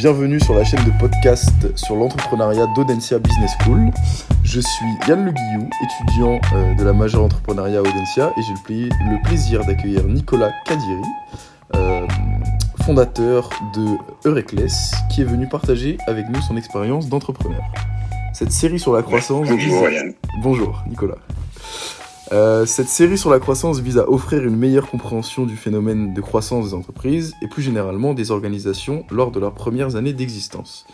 bienvenue sur la chaîne de podcast sur l'entrepreneuriat d'Audencia Business School. Je suis Yann Le Guillou, étudiant euh, de la majeure entrepreneuriat à Audencia et j'ai le, plaisir d'accueillir Nicolas Kadiri, euh, fondateur de Eureclès, qui est venu partager avec nous son expérience d'entrepreneur. Cette série sur la croissance... Bonjour Yann. Bonjour Nicolas. Euh, cette série sur la croissance vise à offrir une meilleure compréhension du phénomène de croissance des entreprises et plus généralement des organisations lors de leurs premières années d'existence.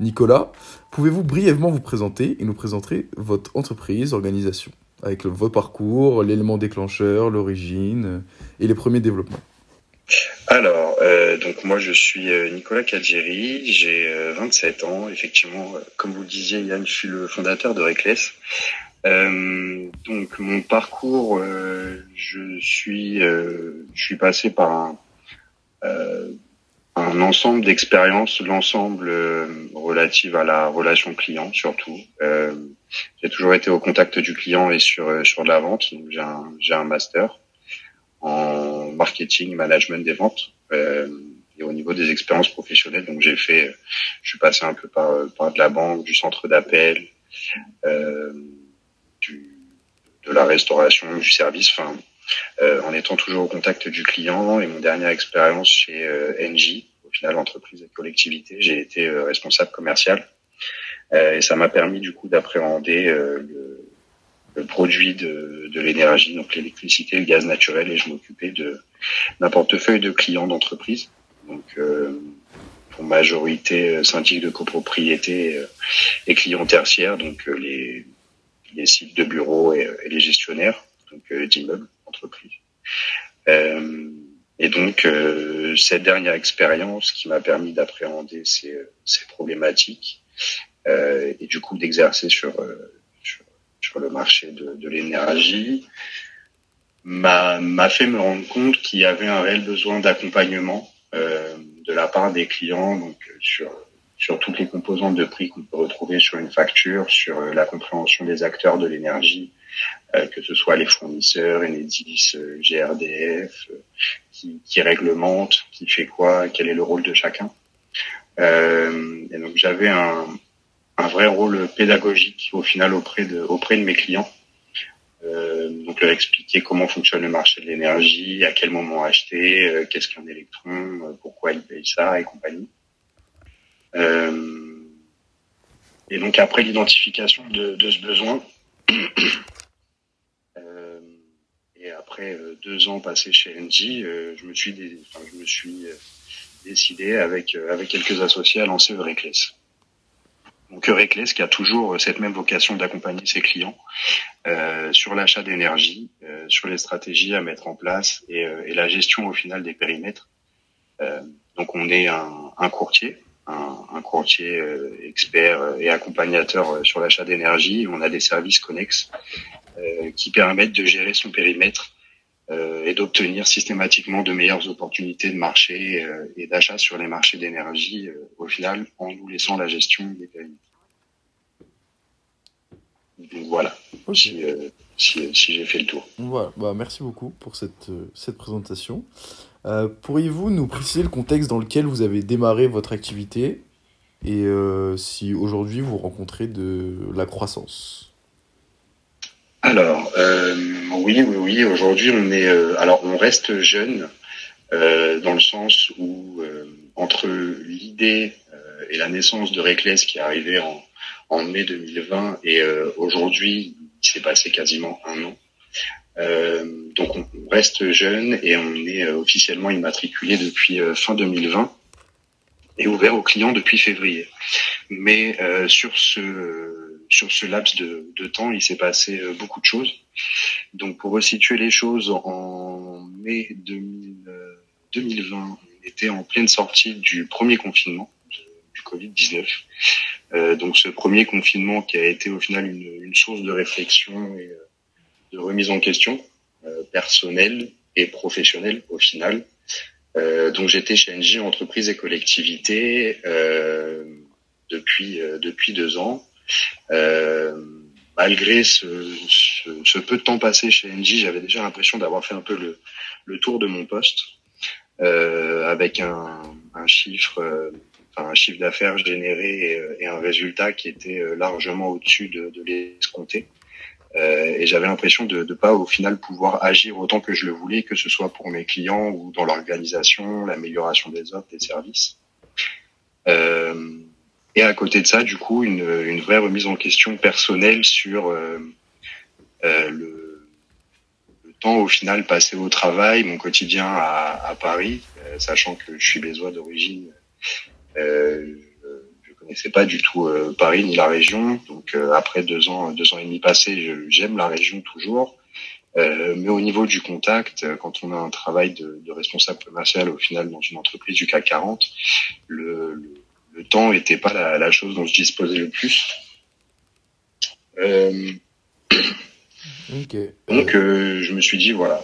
Nicolas, pouvez-vous brièvement vous présenter et nous présenter votre entreprise, organisation, avec votre parcours, l'élément déclencheur, l'origine euh, et les premiers développements? Alors, euh, donc moi je suis Nicolas Kadjiri, j'ai 27 ans, effectivement, comme vous le disiez Yann, je suis le fondateur de Reckless. Euh, donc mon parcours, euh, je suis, euh, je suis passé par un, un ensemble d'expériences, l'ensemble relative à la relation client surtout. j'ai toujours été au contact du client et sur sur de la vente. J'ai un, j'ai un master en marketing, management des ventes. et au niveau des expériences professionnelles, donc j'ai fait, je suis passé un peu par, par de la banque, du centre d'appel, euh, de la restauration, du service, enfin, euh, en étant toujours au contact du client. Et mon dernière expérience chez euh, NJ, au final entreprise et collectivité, j'ai été euh, responsable commercial. et ça m'a permis du coup d'appréhender le, le, produit de, de l'énergie, donc l'électricité, le gaz naturel, et je m'occupais de d'un portefeuille de clients d'entreprise. Donc pour majorité syndic de copropriété et clients tertiaires, donc les les sites de bureaux et, les gestionnaires, donc euh, d'immeubles, entreprises. Euh, et donc euh, cette dernière expérience qui m'a permis d'appréhender ces, ces problématiques et du coup d'exercer sur, sur, sur le marché de, de l'énergie m'a fait me rendre compte qu'il y avait un réel besoin d'accompagnement euh, de la part des clients donc sur sur toutes les composantes de prix qu'on peut retrouver sur une facture, sur euh, la compréhension des acteurs de l'énergie, euh, que ce soit les fournisseurs, Enedis, euh, GRDF, qui, qui réglemente, qui fait quoi, quel est le rôle de chacun. et donc j'avais un, un vrai rôle pédagogique au final auprès de auprès de mes clients. donc leur expliquer comment fonctionne le marché de l'énergie, à quel moment acheter, qu'est-ce qu'un électron, pourquoi ils payent ça et compagnie. Euh, et donc après l'identification de, de, ce besoin, euh, et après euh, deux ans passés chez NG, je me suis, enfin, je me suis décidé avec avec quelques associés à lancer Eureclès. Donc Eureclès qui a toujours cette même vocation d'accompagner ses clients euh, sur l'achat d'énergie, euh, sur les stratégies à mettre en place et, et la gestion au final des périmètres. Euh, donc on est un, un courtier un, un courtier euh, expert euh, et accompagnateur euh, sur l'achat d'énergie. On a des services connexes qui permettent de gérer son périmètre et d'obtenir systématiquement de meilleures opportunités de marché et d'achat sur les marchés d'énergie au final en nous laissant la gestion des périmètres. Donc voilà, si, si, si j'ai fait le tour. Voilà, bah, merci beaucoup pour cette, cette présentation. Euh, pourriez-vous nous préciser le contexte dans lequel vous avez démarré votre activité et euh, si aujourd'hui vous rencontrez de la croissance? Alors, euh, oui, oui, oui. Aujourd'hui, on est, alors on reste jeune dans le sens où entre l'idée et la naissance de Reckless qui est arrivée en, en mai 2020 et aujourd'hui, il s'est passé quasiment un an. Euh, donc on reste jeune et on est euh, officiellement immatriculé depuis euh, fin 2020 et ouvert aux clients depuis février. Mais sur ce sur ce laps de, de temps, il s'est passé beaucoup de choses. Donc pour resituer les choses, en mai 2020, on était en pleine sortie du premier confinement du Covid-19. Euh, donc ce premier confinement qui a été au final une, une source de réflexion et de remise en question euh, personnelle et professionnelle au final. Euh, donc j'étais chez NG entreprise et collectivité euh, depuis depuis deux ans. Malgré ce, peu de temps passé chez NG, j'avais déjà l'impression d'avoir fait un peu le, le tour de mon poste, avec un, un chiffre un chiffre d'affaires généré et, un résultat qui était largement au-dessus de, de l'escompté. Euh, et j'avais l'impression de ne pas au final pouvoir agir autant que je le voulais, que ce soit pour mes clients ou dans l'organisation, l'amélioration des offres, des services. Euh, et à côté de ça, du coup, une, une vraie remise en question personnelle sur euh, le, le, temps au final passé au travail, mon quotidien à, à Paris, euh, sachant que je suis bézois d'origine. Euh, connaissais pas du tout euh, Paris ni la région. Donc euh, après deux ans, deux ans et demi passés, j'aime la région toujours. Euh, mais au niveau du contact, quand on a un travail de, de, responsable commercial au final dans une entreprise du CAC 40, le, le, le temps était pas la, la, chose dont je disposais le plus. Euh, Donc je me suis dit voilà,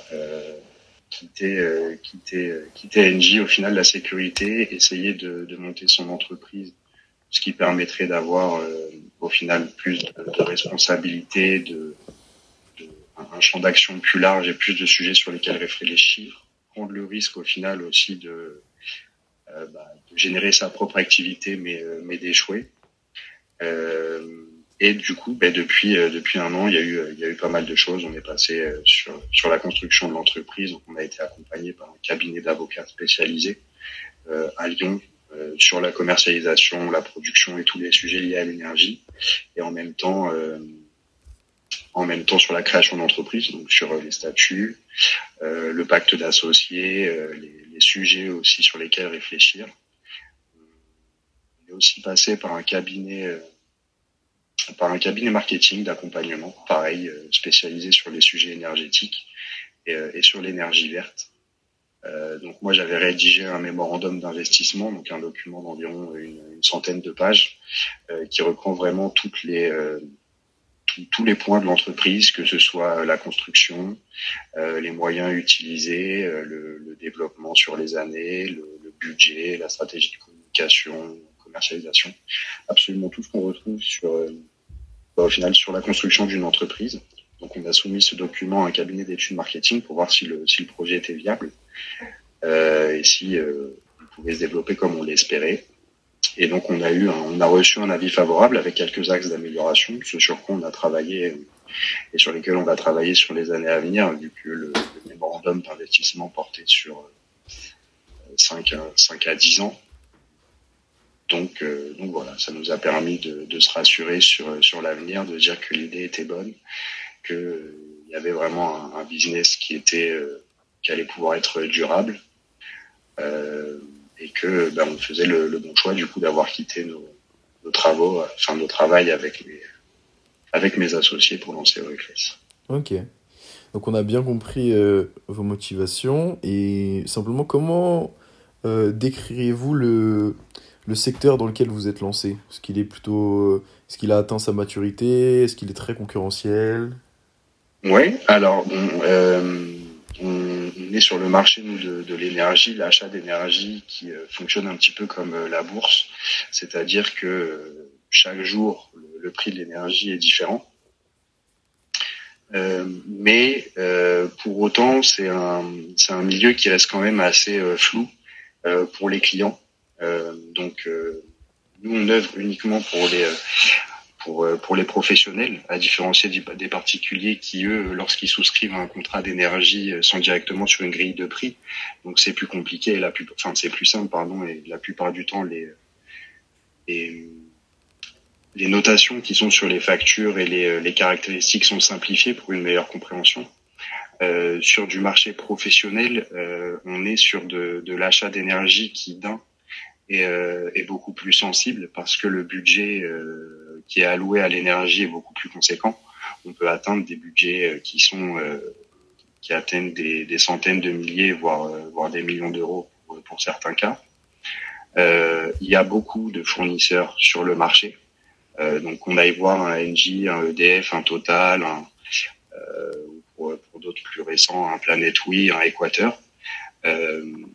quitter, quitter, quitter NJ au final la sécurité, essayer de, de monter son entreprise ce qui permettrait d'avoir euh, au final plus de, de responsabilités, de, de, un champ d'action plus large et plus de sujets sur lesquels réfléchir, prendre le risque au final aussi de, euh, bah, de générer sa propre activité mais, euh, mais d'échouer. Euh, et du coup, ben, depuis depuis un an, il y a eu il y a eu pas mal de choses. On est passé sur sur la construction de l'entreprise. On a été accompagné par un cabinet d'avocats spécialisé à Lyon euh, sur la commercialisation, la production et tous les sujets liés à l'énergie, et en même temps, euh, en même temps sur la création d'entreprise, donc sur les statuts, euh, le pacte d'associés, les, sujets aussi sur lesquels réfléchir. On est aussi passé par un cabinet par un cabinet marketing d'accompagnement, pareil, spécialisé sur les sujets énergétiques et sur l'énergie verte. Euh, donc moi j'avais rédigé un mémorandum d'investissement, donc un document d'environ une, centaine de pages, euh, qui reprend vraiment toutes les euh, tous les points de l'entreprise, que ce soit la construction, les moyens utilisés, le, le, développement sur les années, le, le, budget, la stratégie de communication, commercialisation, absolument tout ce qu'on retrouve sur bah, au final sur la construction d'une entreprise. Donc on a soumis ce document à un cabinet d'études marketing pour voir si le, si le projet était viable euh, et si euh, il pouvait se développer comme on l'espérait. Et donc on a eu, on a reçu un avis favorable avec quelques axes d'amélioration, ce sur quoi on a travaillé et sur lesquels on va travailler sur les années à venir, vu que le, le mémorandum d'investissement portait sur 5 à, 5 à 10 ans. Donc, euh, donc voilà, ça nous a permis de, se rassurer sur, sur l'avenir, de dire que l'idée était bonne, qu'il y avait vraiment un, business qui était euh, qui allait pouvoir être durable euh, et que ben, on faisait le, le, bon choix du coup d'avoir quitté nos, nos, travaux, enfin nos travail avec mes, avec mes associés pour lancer Euroclass. Ok. Donc on a bien compris euh, vos motivations et simplement comment euh, décririez-vous le, le secteur dans lequel vous êtes lancé? Est-ce qu'il est plutôt, est-ce qu'il a atteint sa maturité? Est-ce qu'il est très concurrentiel? Oui, alors euh, on, est sur le marché de, l'énergie, l'achat d'énergie qui euh, fonctionne un petit peu comme euh, la bourse, c'est-à-dire que euh, chaque jour le, prix de l'énergie est différent. Mais pour autant, c'est un, milieu qui reste quand même assez flou pour les clients. donc, nous, on œuvre uniquement pour les pour, euh, pour les professionnels, à différencier des particuliers qui, eux, lorsqu'ils souscrivent un contrat d'énergie, euh, sont directement sur une grille de prix. Donc c'est plus compliqué, et la plus, enfin c'est plus simple, pardon, et la plupart du temps, les, les, les notations qui sont sur les factures et les, euh, les caractéristiques sont simplifiées pour une meilleure compréhension. Euh, sur du marché professionnel, euh, on est sur de, de l'achat d'énergie qui, d'un, est, euh, est, beaucoup plus sensible parce que le budget qui est alloué à l'énergie est beaucoup plus conséquent. On peut atteindre des budgets euh, qui sont euh, qui atteignent des, des, centaines de milliers, voire euh, voire des millions d'euros pour, pour, certains cas. Euh, il y a beaucoup de fournisseurs sur le marché. Euh, donc on aille voir un NG, un EDF, un Total, un, euh, pour, pour d'autres plus récents, un Planet un Équateur. il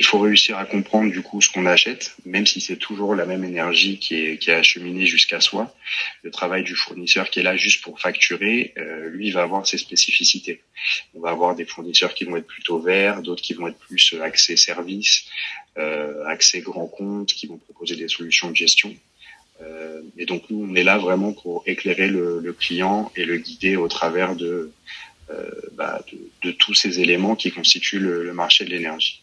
il faut réussir à comprendre du coup ce qu'on achète, même si c'est toujours la même énergie qui est, qui est acheminée jusqu'à soi. Le travail du fournisseur qui est là juste pour facturer, euh, lui, va avoir ses spécificités. On va avoir des fournisseurs qui vont être plutôt verts, d'autres qui vont être plus axés services, euh, axés grands comptes, qui vont proposer des solutions de gestion. Euh, et donc nous, on est là vraiment pour éclairer le, client et le guider au travers de, euh, bah, de, de, tous ces éléments qui constituent le marché de l'énergie.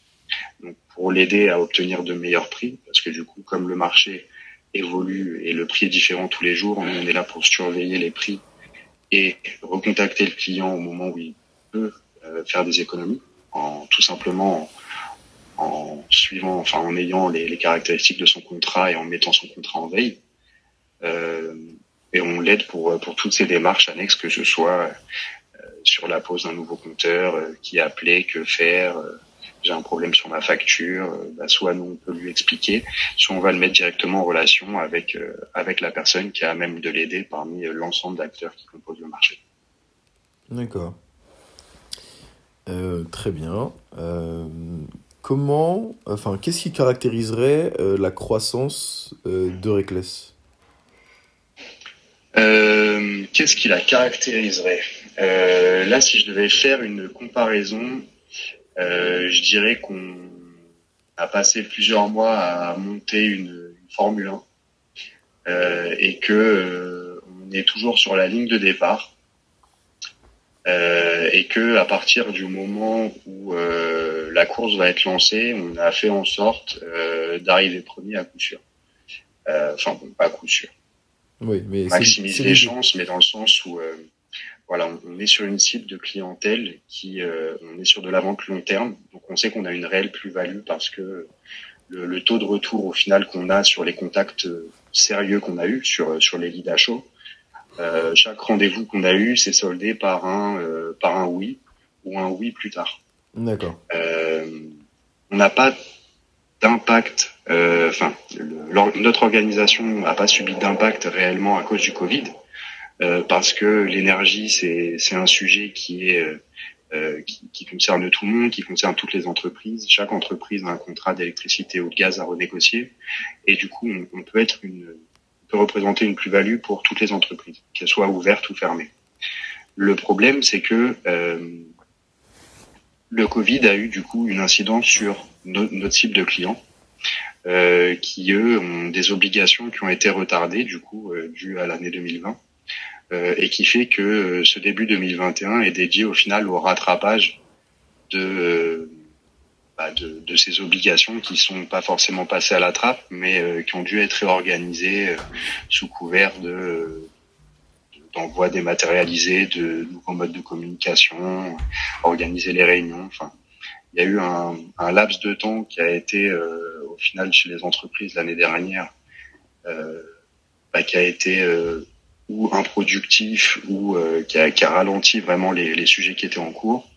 Donc pour l'aider à obtenir de meilleurs prix, parce que du coup, comme le marché évolue et le prix est différent tous les jours, on est là pour surveiller les prix et recontacter le client au moment où il peut euh, faire des économies, en tout simplement en, suivant, enfin en ayant les, caractéristiques de son contrat et en mettant son contrat en veille. Euh, et on l'aide pour pour toutes ces démarches annexes, que ce soit euh, sur la pose d'un nouveau compteur, euh, qui appeler, que faire j'ai un problème sur ma facture, euh, bah, soit nous on peut lui expliquer, soit on va le mettre directement en relation avec euh, avec la personne qui a même de l'aider parmi euh, l'ensemble d'acteurs qui composent le marché. D'accord. Euh, très bien. Euh, comment, enfin, qu'est-ce qui caractériserait la croissance de Reckless? Qu'est-ce qui la caractériserait? Là, si je devais faire une comparaison je dirais qu'on a passé plusieurs mois à monter une, une Formule 1 euh, et que euh, on est toujours sur la ligne de départ euh, et que à partir du moment où euh, la course va être lancée, on a fait en sorte d'arriver premier à coup sûr. Enfin bon, pas à coup sûr. Oui, mais maximiser les chances, mais dans le sens où voilà, on, on, est sur une cible de clientèle qui, euh, on est sur de la vente long terme, donc on sait qu'on a une réelle plus-value parce que le, le, taux de retour au final qu'on a sur les contacts sérieux qu'on a eu sur sur les leads à chaud, euh, chaque rendez-vous qu'on a eu, c'est soldé par un euh, par un oui ou un oui plus tard. D'accord. Euh, on n'a pas d'impact, euh, enfin, notre organisation n'a pas subi d'impact réellement à cause du Covid. Euh, parce que l'énergie c'est un sujet qui est euh, qui, qui, concerne tout le monde, qui concerne toutes les entreprises. Chaque entreprise a un contrat d'électricité ou de gaz à renégocier, et du coup on, peut être une on peut représenter une plus-value pour toutes les entreprises, qu'elles soient ouvertes ou fermées. Le problème c'est que euh, le Covid a eu du coup une incidence sur no, notre cible de clients. Euh, qui eux ont des obligations qui ont été retardées du coup euh, dues à l'année 2020 euh, et qui fait que euh, ce début 2021 est dédié au final au rattrapage de, euh, bah de, de, ces obligations qui sont pas forcément passées à la trappe, mais qui ont dû être réorganisées sous couvert de d'envoi dématérialisé, de nouveaux modes de communication, organiser les réunions. Enfin, il y a eu un, un laps de temps qui a été euh, au final chez les entreprises l'année dernière, euh, bah, qui a été euh, ou improductif ou euh, qui, a, qui, a, ralenti vraiment les, les, sujets qui étaient en cours.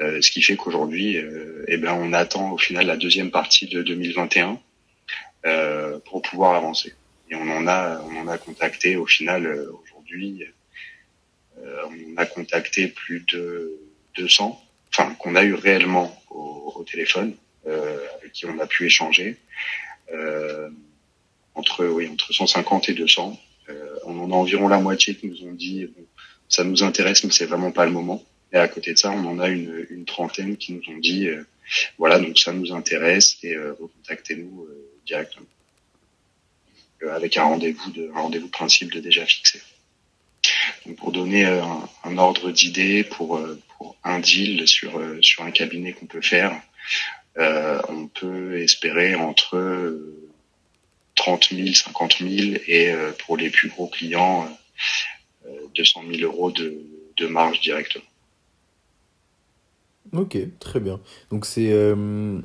Euh, ce qui fait qu'aujourd'hui, euh, eh ben, on attend au final la deuxième partie de 2021 euh, pour pouvoir avancer. Et on en a, on en a contacté au final aujourd'hui, on a contacté plus de 200, enfin qu'on a eu réellement au, au téléphone, avec qui on a pu échanger entre oui entre 150 et 200 euh, on en a environ la moitié qui nous ont dit ça nous intéresse, mais c'est vraiment pas le moment. Et à côté de ça, on en a une, trentaine qui nous ont dit euh, voilà, donc ça nous intéresse et euh, recontactez-nous euh, directement euh, avec un rendez-vous de rendez-vous principe déjà fixé. Pour donner un, ordre d'idée pour un deal sur un cabinet qu'on peut faire, on peut espérer entre 30 000, 50 000 et euh, pour les plus gros clients, euh, 200 000 euros de, de marge directement. Ok, très bien. Donc c'est euh,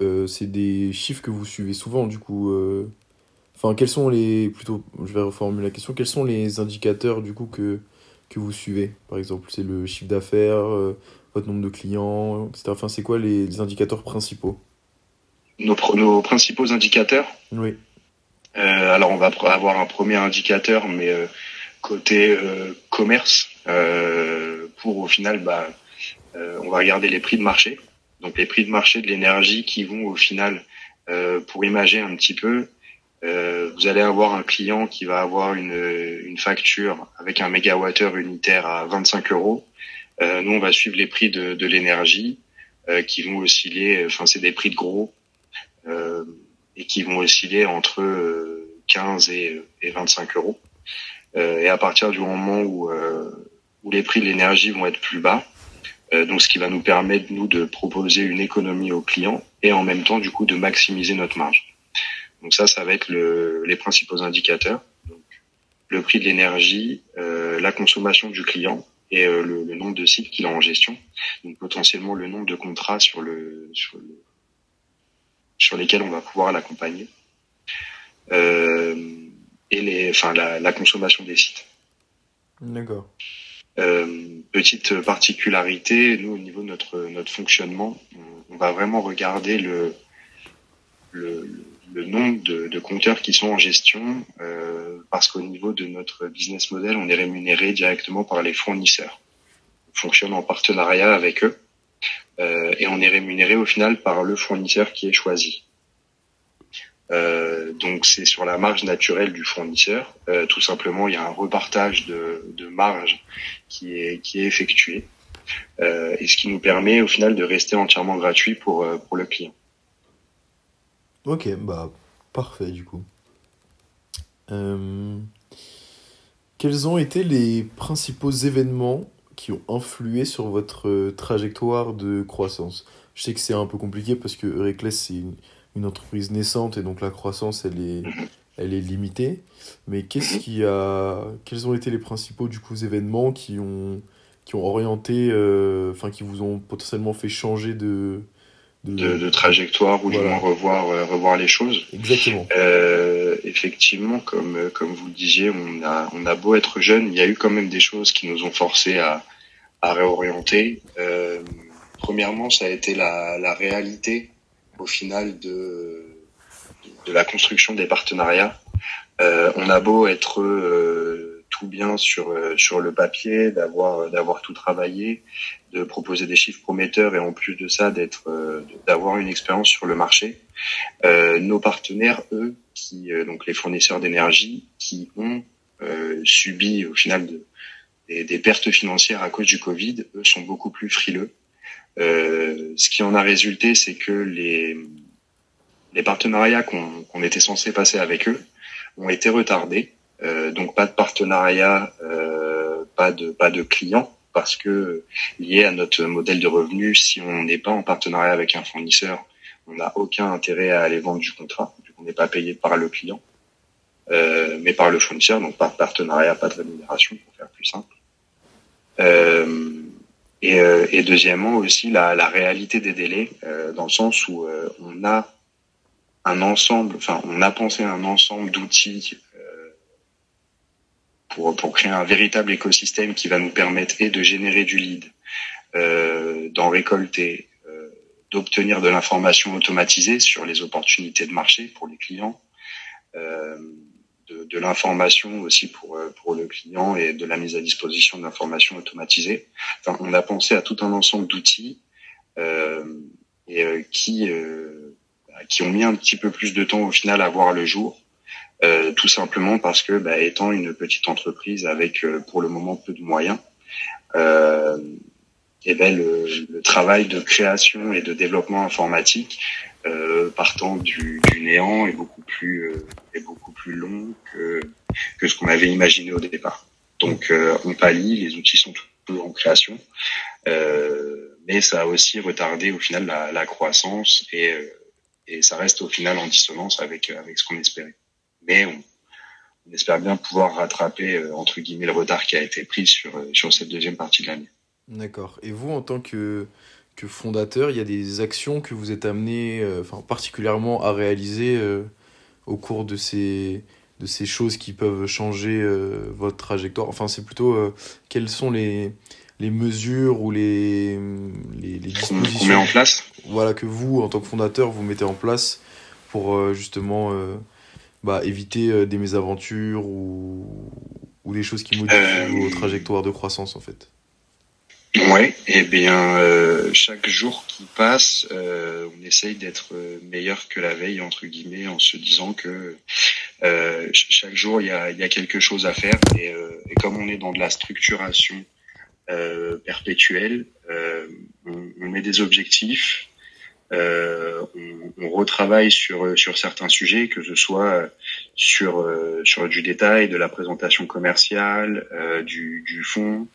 euh, des chiffres que vous suivez souvent du coup. Euh... Enfin, quels sont les plutôt, je vais reformuler la question. Quels sont les indicateurs du coup que que vous suivez? Par exemple, c'est le chiffre d'affaires, euh, votre nombre de clients, etc. Enfin, c'est quoi les indicateurs principaux? Nos, nos, principaux indicateurs. Oui. Euh, alors on va avoir un premier indicateur, mais euh, côté euh, commerce, pour au final, bah, on va regarder les prix de marché. donc les prix de marché de l'énergie qui vont au final, pour imager un petit peu, vous allez avoir un client qui va avoir une, une facture avec un mégawattheure unitaire à 25 euros. nous, on va suivre les prix de, de l'énergie qui vont osciller, enfin c'est des prix de gros, et qui vont osciller entre 15 et, et 25 euros. Euh, et à partir du moment où, euh, les prix de l'énergie vont être plus bas, euh, donc ce qui va nous permettre nous de proposer une économie aux clients et en même temps du coup de maximiser notre marge. Donc ça, ça va être le, les principaux indicateurs. Le prix de l'énergie, euh, la consommation du client et euh, le, le, nombre de sites qu'il a en gestion. Donc potentiellement le nombre de contrats sur le sur, le, sur lesquels on va pouvoir l'accompagner. Euh, et les, enfin, la, la consommation des sites. D'accord. Euh, petite particularité, nous au niveau de notre notre fonctionnement, on, on va vraiment regarder le le, le nombre de, de, compteurs qui sont en gestion, euh, parce qu'au niveau de notre business model, on est rémunéré directement par les fournisseurs. On fonctionne en partenariat avec eux et on est rémunéré au final par le fournisseur qui est choisi. Euh, donc c'est sur la marge naturelle du fournisseur. Euh, tout simplement, il y a un repartage de, marge qui est effectué euh, et ce qui nous permet au final de rester entièrement gratuit pour euh, pour le client. Ok, bah parfait du coup. Euh, quels ont été les principaux événements qui ont influé sur votre trajectoire de croissance. Je sais que c'est un peu compliqué parce que Reckless c'est une une entreprise naissante et donc la croissance elle est elle est limitée. Mais qu'est-ce qui a quels ont été les principaux du coup événements qui ont qui ont orienté euh, enfin qui vous ont potentiellement fait changer de de, de, de trajectoire ou voilà. du moins revoir euh, revoir les choses. Exactement. Euh, effectivement comme comme vous le disiez on a on a beau être jeune il y a eu quand même des choses qui nous ont forcé à à réorienter euh, premièrement ça a été la la réalité au final de, de la construction des partenariats. Euh, on a beau être euh, tout bien sur euh, sur le papier, d'avoir d'avoir tout travaillé, de proposer des chiffres prometteurs et en plus de ça d'être euh, d'avoir une expérience sur le marché. Euh, nos partenaires, eux, qui donc les fournisseurs d'énergie, qui ont subi au final de, des, des pertes financières à cause du Covid, eux sont beaucoup plus frileux euh, ce qui en a résulté, c'est que les, les partenariats qu'on qu était censé passer avec eux ont été retardés. Euh, donc pas de partenariat, euh, pas de pas de clients parce que lié à notre modèle de revenu, si on n'est pas en partenariat avec un fournisseur, on n'a aucun intérêt à aller vendre du contrat. On n'est pas payé par le client, euh, mais par le fournisseur, donc pas de partenariat, pas de rémunération pour faire plus simple. Euh, et, euh, et, deuxièmement aussi la, la, réalité des délais, euh, dans le sens où euh, on a un ensemble, enfin on a pensé un ensemble d'outils euh, pour, pour créer un véritable écosystème qui va nous permettre et de générer du lead, euh, d'en récolter, d'obtenir de l'information automatisée sur les opportunités de marché pour les clients. Euh, de, de l'information aussi pour euh, pour le client et de la mise à disposition d'informations automatisées. Enfin, on a pensé à tout un ensemble d'outils euh, et euh, qui euh, qui ont mis un petit peu plus de temps au final à voir le jour. Euh, tout simplement parce que bah, étant une petite entreprise avec pour le moment peu de moyens, et ben le, le, travail de création et de développement informatique euh, partant du, du, néant est beaucoup plus euh, est beaucoup plus long que que ce qu'on avait imaginé au départ. Donc euh, on pallie, les outils sont toujours en création, euh, mais ça a aussi retardé au final la, la croissance et euh, et ça reste au final en dissonance avec avec ce qu'on espérait. Mais on, on espère bien pouvoir rattraper entre guillemets le retard qui a été pris sur sur cette deuxième partie de l'année. D'accord. Et vous, en tant que que fondateur, il y a des actions que vous êtes amené, euh, enfin particulièrement à réaliser euh, au cours de ces de ces choses qui peuvent changer euh, votre trajectoire. Enfin, c'est plutôt euh, quelles sont les les mesures ou les les, les dispositions qu'on met en place. Voilà que vous, en tant que fondateur, vous mettez en place pour euh, justement bah, éviter des mésaventures ou ou des choses qui modifient vos trajectoires de croissance en fait. Et eh bien euh, chaque jour qui passe, euh, on essaye d'être meilleur que la veille entre guillemets, en se disant que euh, chaque jour il y a, y a, quelque chose à faire et, et, comme on est dans de la structuration perpétuelle, on, on, met des objectifs, on, on, retravaille sur sur certains sujets, que ce soit sur sur du détail, de la présentation commerciale, du, du fond.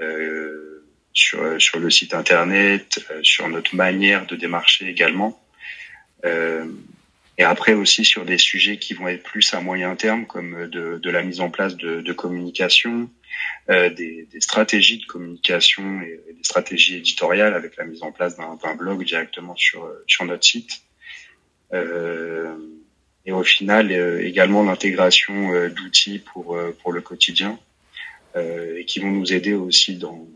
Euh, sur, euh, sur le site internet, euh, sur notre manière de démarcher également. Euh, et après aussi sur des sujets qui vont être plus à moyen terme, comme de, de la mise en place de, de communication, euh, des, des, stratégies de communication et, des stratégies éditoriales avec la mise en place d'un blog directement sur, sur notre site. Euh, et au final, également l'intégration d'outils pour, pour le quotidien et qui vont nous aider aussi dans,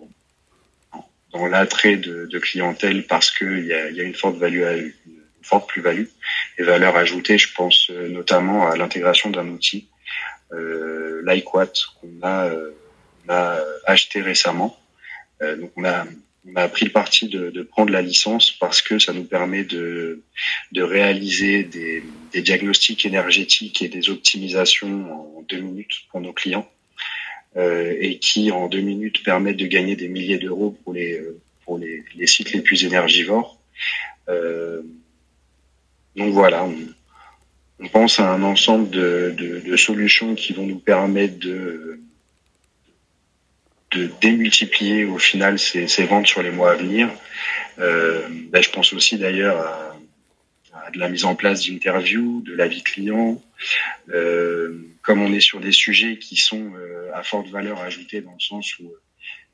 dans l'attrait de, de, clientèle parce qu'il y a, y a une forte value, une forte plus-value et valeur ajoutée. Je pense euh, notamment à l'intégration d'un outil, euh, LikeWatt, qu'on a, euh, a acheté récemment. Euh, donc on a, on a pris le parti de, de, prendre la licence parce que ça nous permet de, de réaliser des, des diagnostics énergétiques et des optimisations en deux minutes pour nos clients et qui en deux minutes permettent de gagner des milliers d'euros pour les euh, pour les, les, sites les plus énergivores. Euh, donc voilà, on, on, pense à un ensemble de, de, de, solutions qui vont nous permettre de de démultiplier au final ces, ces ventes sur les mois à venir. Euh, ben je pense aussi d'ailleurs à, de la mise en place d'interviews, de l'avis client. Euh, comme on est sur des sujets qui sont euh, à forte valeur ajoutée dans le sens où euh,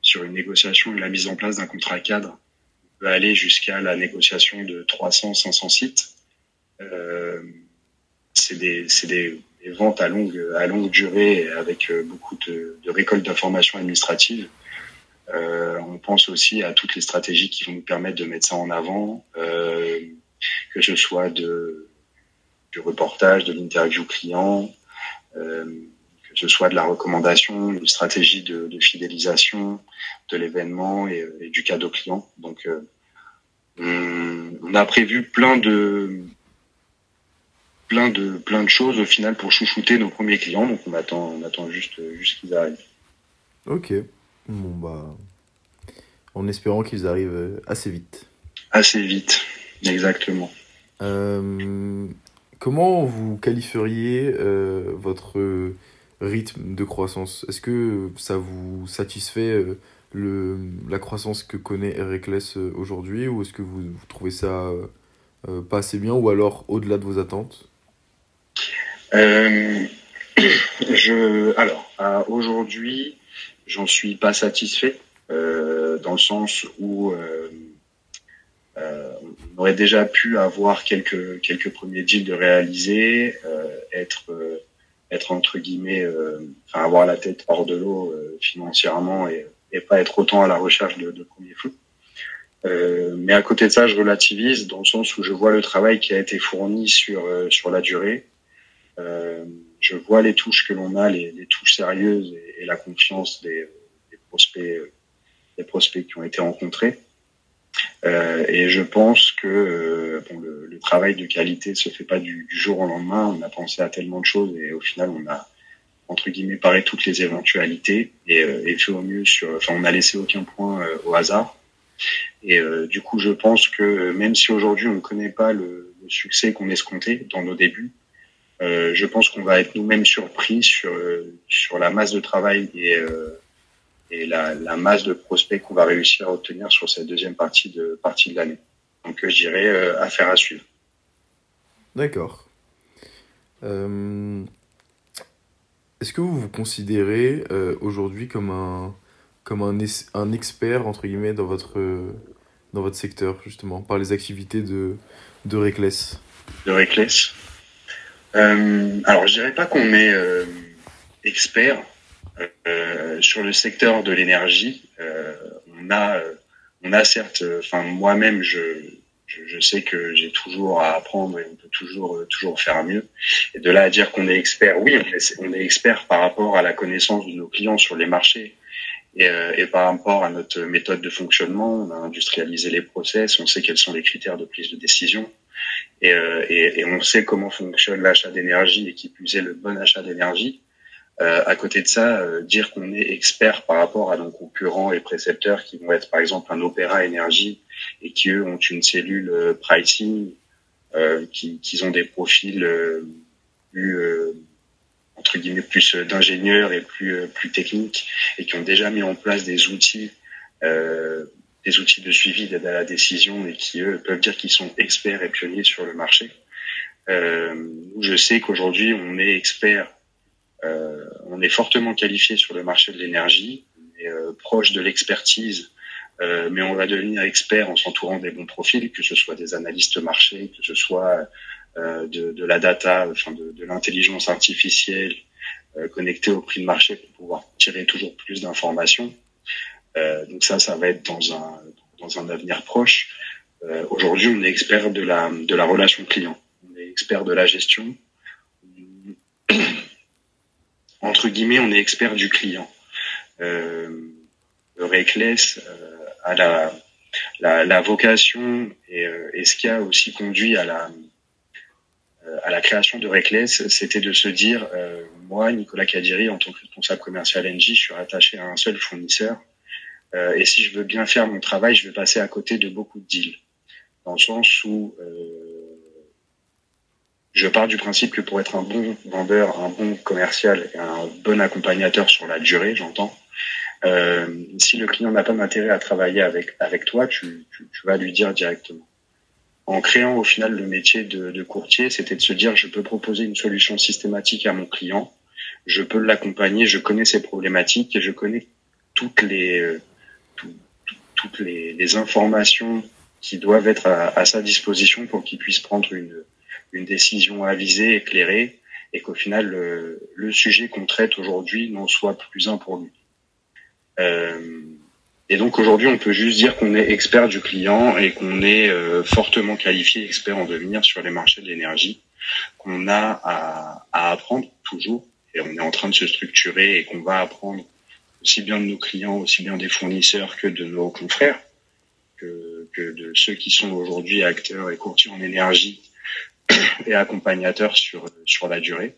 sur une négociation et la mise en place d'un contrat cadre, on peut aller jusqu'à la négociation de 300, 500 sites. C'est des, des, ventes à longue, à longue durée avec beaucoup de, de récolte d'informations administratives. On pense aussi à toutes les stratégies qui vont nous permettre de mettre ça en avant, que ce soit de, du reportage, de l'interview client, euh, que ce soit de la recommandation, une stratégie de, de fidélisation de l'événement et, et, du cadeau client. Donc, euh, on, on, a prévu plein de plein de plein de choses au final pour chouchouter nos premiers clients. Donc, on attend on attend juste juste qu'ils arrivent. Ok. Bon bah, en espérant qu'ils arrivent assez vite. Assez vite, exactement. Euh, Comment vous qualifieriez euh, votre rythme de croissance? Est-ce que ça vous satisfait euh, le, la croissance que connaît euh, aujourd'hui? Ou est-ce que vous, vous, trouvez ça pas assez bien? Ou alors au-delà de vos attentes? Euh, je, Alors, aujourd'hui, j'en suis pas satisfait dans le sens où euh, on aurait déjà pu avoir quelques quelques premiers deals de réaliser, euh, être euh, être entre guillemets, enfin avoir la tête hors de l'eau financièrement et, et pas être autant à la recherche de, de premiers flux. Euh, mais à côté de ça, je relativise dans le sens où je vois le travail qui a été fourni sur sur la durée. Euh, je vois les touches que l'on a, les, les, touches sérieuses et, et la confiance des, des, prospects, des prospects qui ont été rencontrés. Euh, et je pense que euh, bon, le, le, travail de qualité se fait pas du, du, jour au lendemain. On a pensé à tellement de choses et au final, on a entre guillemets paré toutes les éventualités et, euh, et fait au mieux sur. Enfin, on n'a laissé aucun point euh, au hasard. Et du coup, je pense que même si aujourd'hui on ne connaît pas le, le succès qu'on escomptait dans nos débuts, je pense qu'on va être nous-mêmes surpris sur sur la masse de travail et et la, la, masse de prospects qu'on va réussir à obtenir sur cette deuxième partie de, partie de l'année. Donc euh, je dirais euh, affaire à suivre. D'accord. Euh, Est-ce que vous vous considérez euh, aujourd'hui comme un, comme un, un expert, entre guillemets, dans votre, dans votre secteur, justement, par les activités de, de Reckless? De Reckless Alors je dirais pas qu'on est expert, sur le secteur de l'énergie, euh, on a, on a certes, enfin moi-même, je, je, je, sais que j'ai toujours à apprendre et on peut toujours, toujours faire mieux. Et de là à dire qu'on est expert, oui, on est, on est expert par rapport à la connaissance de nos clients sur les marchés Et, et, par rapport à notre méthode de fonctionnement, on a industrialisé les process, on sait quels sont les critères de prise de décision, et, et, et on sait comment fonctionne l'achat d'énergie et qui plus est le bon achat d'énergie. Euh, à côté de ça, euh, dire qu'on est expert par rapport à nos concurrents et précepteurs qui vont être par exemple un Opéra Énergie et qui eux ont une cellule euh, pricing, qui, qui, ont des profils plus entre guillemets plus d'ingénieurs et plus plus techniques et qui ont déjà mis en place des outils des outils de suivi d'aide à la décision et qui eux peuvent dire qu'ils sont experts et pionniers sur le marché. je sais qu'aujourd'hui on est expert on est fortement qualifié sur le marché de l'énergie, euh, proche de l'expertise, euh, mais on va devenir expert en s'entourant des bons profils, que ce soit des analystes marché, que ce soit de, la data, de, l'intelligence artificielle connectée au prix de marché pour pouvoir tirer toujours plus d'informations. donc ça, ça va être dans un dans un avenir proche. Aujourd'hui, on est expert de la de la relation client, on est expert de la gestion entre guillemets, on est expert du client. Euh, Reckless euh, a la, vocation et, euh, et, ce qui a aussi conduit à la euh, à la création de Reckless, c'était de se dire, moi, Nicolas Kadiri, en tant que responsable commercial NJ, je suis rattaché à un seul fournisseur. Euh, et si je veux bien faire mon travail, je vais passer à côté de beaucoup de deals. Dans le sens où je pars du principe que pour être un bon vendeur, un bon commercial et un bon accompagnateur sur la durée, j'entends, euh, si le client n'a pas d'intérêt à travailler avec avec toi, tu, tu, vas lui dire directement. En créant au final le métier de, de courtier, c'était de se dire je peux proposer une solution systématique à mon client, je peux l'accompagner, je connais ses problématiques et je connais toutes les euh, toutes les, les, informations qui doivent être à sa disposition pour qu'il puisse prendre une une décision avisée, éclairée, et qu'au final le, sujet qu'on traite aujourd'hui n'en soit plus un pour lui. Euh, et donc aujourd'hui, on peut juste dire qu'on est expert du client et qu'on est euh, fortement qualifié expert en devenir sur les marchés de l'énergie, qu'on a à, à, apprendre toujours, et on est en train de se structurer et qu'on va apprendre aussi bien de nos clients, aussi bien des fournisseurs que de nos confrères, que, que de ceux qui sont aujourd'hui acteurs et courtiers en énergie et accompagnateur sur, sur la durée.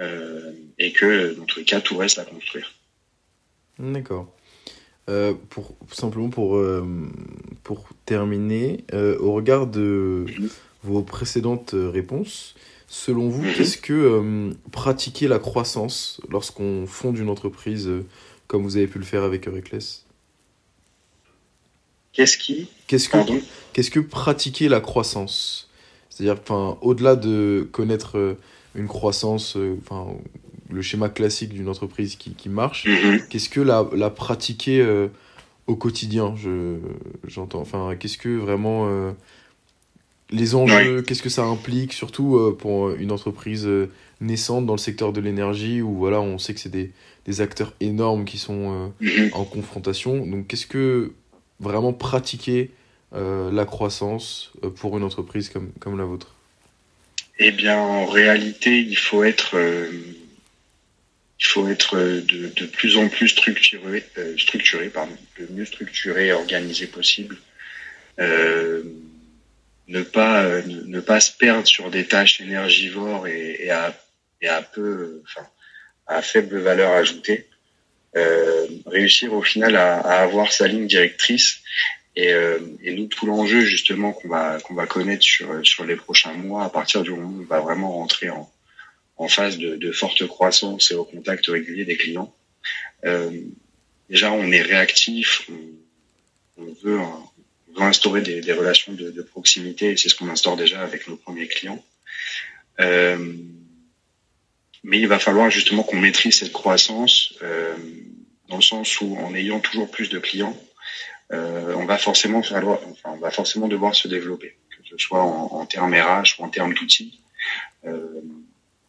Euh, et que, dans tous les cas, tout reste à construire. D'accord. Euh, pour, simplement pour, euh, pour terminer, au regard de vos précédentes réponses, selon vous, mhm. qu'est-ce que pratiquer la croissance lorsqu'on fonde une entreprise comme vous avez pu le faire avec Reckless Qu'est-ce qui Qu'est-ce que qu'est-ce que pratiquer la croissance? C'est-à-dire, enfin, au-delà de connaître euh, une croissance, euh, enfin, le schéma classique d'une entreprise qui, qui marche, mm-hmm. qu'est-ce que la, la pratiquer euh, au quotidien? Je j'entends. Enfin, qu'est-ce que vraiment les enjeux Qu'est-ce que ça implique, surtout pour une entreprise naissante dans le secteur de l'énergie où voilà, on sait que c'est des, des acteurs énormes qui sont mm-hmm. en confrontation. Donc, qu'est-ce que vraiment pratiquer euh, la croissance euh, pour une entreprise comme, comme la vôtre? Eh bien, en réalité, il faut être, euh, il faut être de, de, plus en plus structuré, structuré pardon, le mieux structuré et organisé possible. ne pas ne, pas se perdre sur des tâches énergivores et, et à, et à peu, enfin, à faible valeur ajoutée. Euh, réussir au final à, à, avoir sa ligne directrice et, euh, et nous tout l'enjeu justement qu'on va qu'on va connaître sur sur les prochains mois à partir du moment où on va vraiment rentrer en en phase de, de forte croissance et au contact régulier des clients. Euh, déjà on est réactif, on, on veut on veut instaurer des, des relations de, de, proximité et c'est ce qu'on instaure déjà avec nos premiers clients. Euh, mais il va falloir justement qu'on maîtrise cette croissance euh, dans le sens où en ayant toujours plus de clients, euh, on va forcément enfin, on va forcément devoir se développer, que ce soit en, en termes RH ou en termes d'outils. Euh,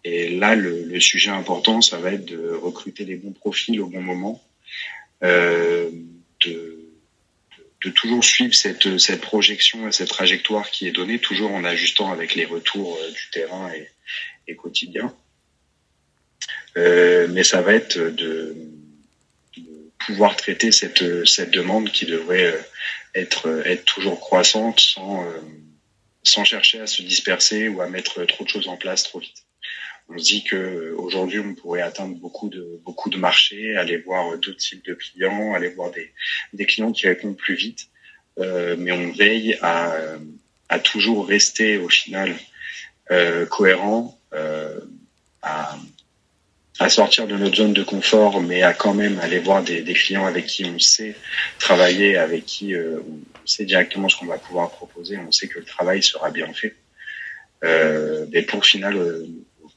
et là, le, le, sujet important, ça va être de recruter les bons profils au bon moment, euh, de, de, toujours suivre cette, cette projection et cette trajectoire qui est donnée, toujours en ajustant avec les retours euh, du terrain et, et quotidien. Euh, mais ça va être de, pouvoir traiter cette, cette demande qui devrait être, être toujours croissante sans, sans chercher à se disperser ou à mettre trop de choses en place trop vite. On se dit que aujourd'hui on pourrait atteindre beaucoup de beaucoup de marchés, aller voir d'autres types de clients, aller voir des, des clients qui répondent plus vite, euh, mais on veille à, à toujours rester au final euh, cohérent, euh, à, à sortir de notre zone de confort, mais à quand même aller voir des, clients avec qui on sait travailler, avec qui euh, on sait directement ce qu'on va pouvoir proposer, on sait que le travail sera bien fait. Euh, mais pour euh,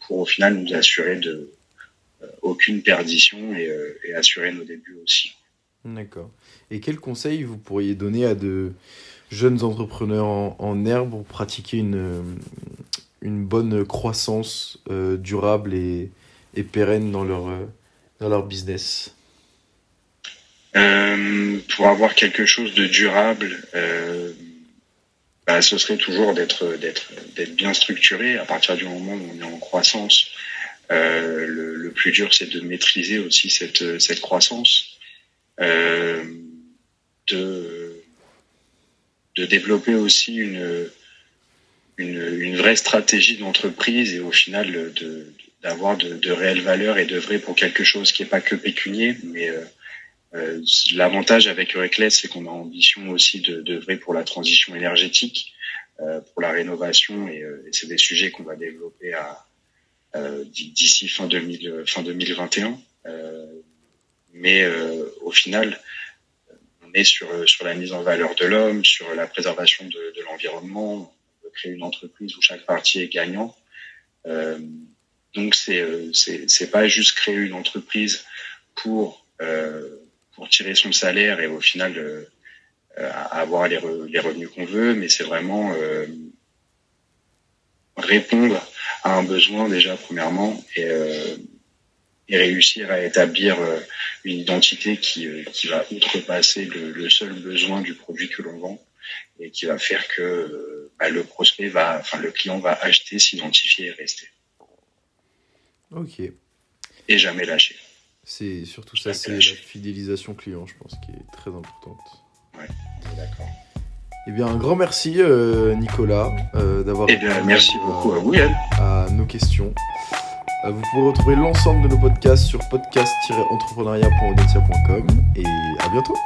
pour au final nous assurer de aucune perdition et, assurer nos débuts aussi. D'accord. Et quels conseils vous pourriez donner à de jeunes entrepreneurs en, en herbe pour pratiquer une, une bonne croissance durable et, et, pérenne dans leur, dans leur business euh, Pour avoir quelque chose de durable, euh, bah, ce serait toujours d'être bien structuré à partir du moment où on est en croissance. Euh, le, plus dur, c'est de maîtriser aussi cette cette croissance, euh, de de développer aussi une une, une vraie stratégie d'entreprise et au final de d'avoir de, de, réelles valeurs et d'œuvrer pour quelque chose qui est pas que pécunier, mais euh, euh, L'avantage avec Eureclès, c'est qu'on a ambition aussi de, vrai pour la transition énergétique, euh, pour la rénovation, et, euh, c'est des sujets qu'on va développer à euh, d'ici fin 2000, fin 2021. Euh, mais au final, on est sur sur la mise en valeur de l'homme, sur la préservation de, de l'environnement. On créer une entreprise où chaque partie est gagnant. Donc c'est c'est c'est pas juste créer une entreprise pour euh, pour tirer son salaire et au final euh, avoir les, les revenus qu'on veut, mais c'est vraiment euh, répondre à un besoin déjà premièrement et, euh, réussir à établir euh, une identité qui, euh, qui va outrepasser le, le, seul besoin du produit que l'on vend et qui va faire que bah, le prospect va, enfin le client va acheter, s'identifier et rester. Ok. Et jamais lâcher. C'est surtout ça, c'est la fidélisation client, je pense, qui est très importante. Ouais, d'accord. Eh bien, un grand merci, euh, Nicolas, euh, d'avoir eh bien, merci beaucoup à vous, Yann. à nos questions. Euh, vous pouvez retrouver l'ensemble de nos podcasts sur podcast-entrepreneuriat.audencia.com et à bientôt.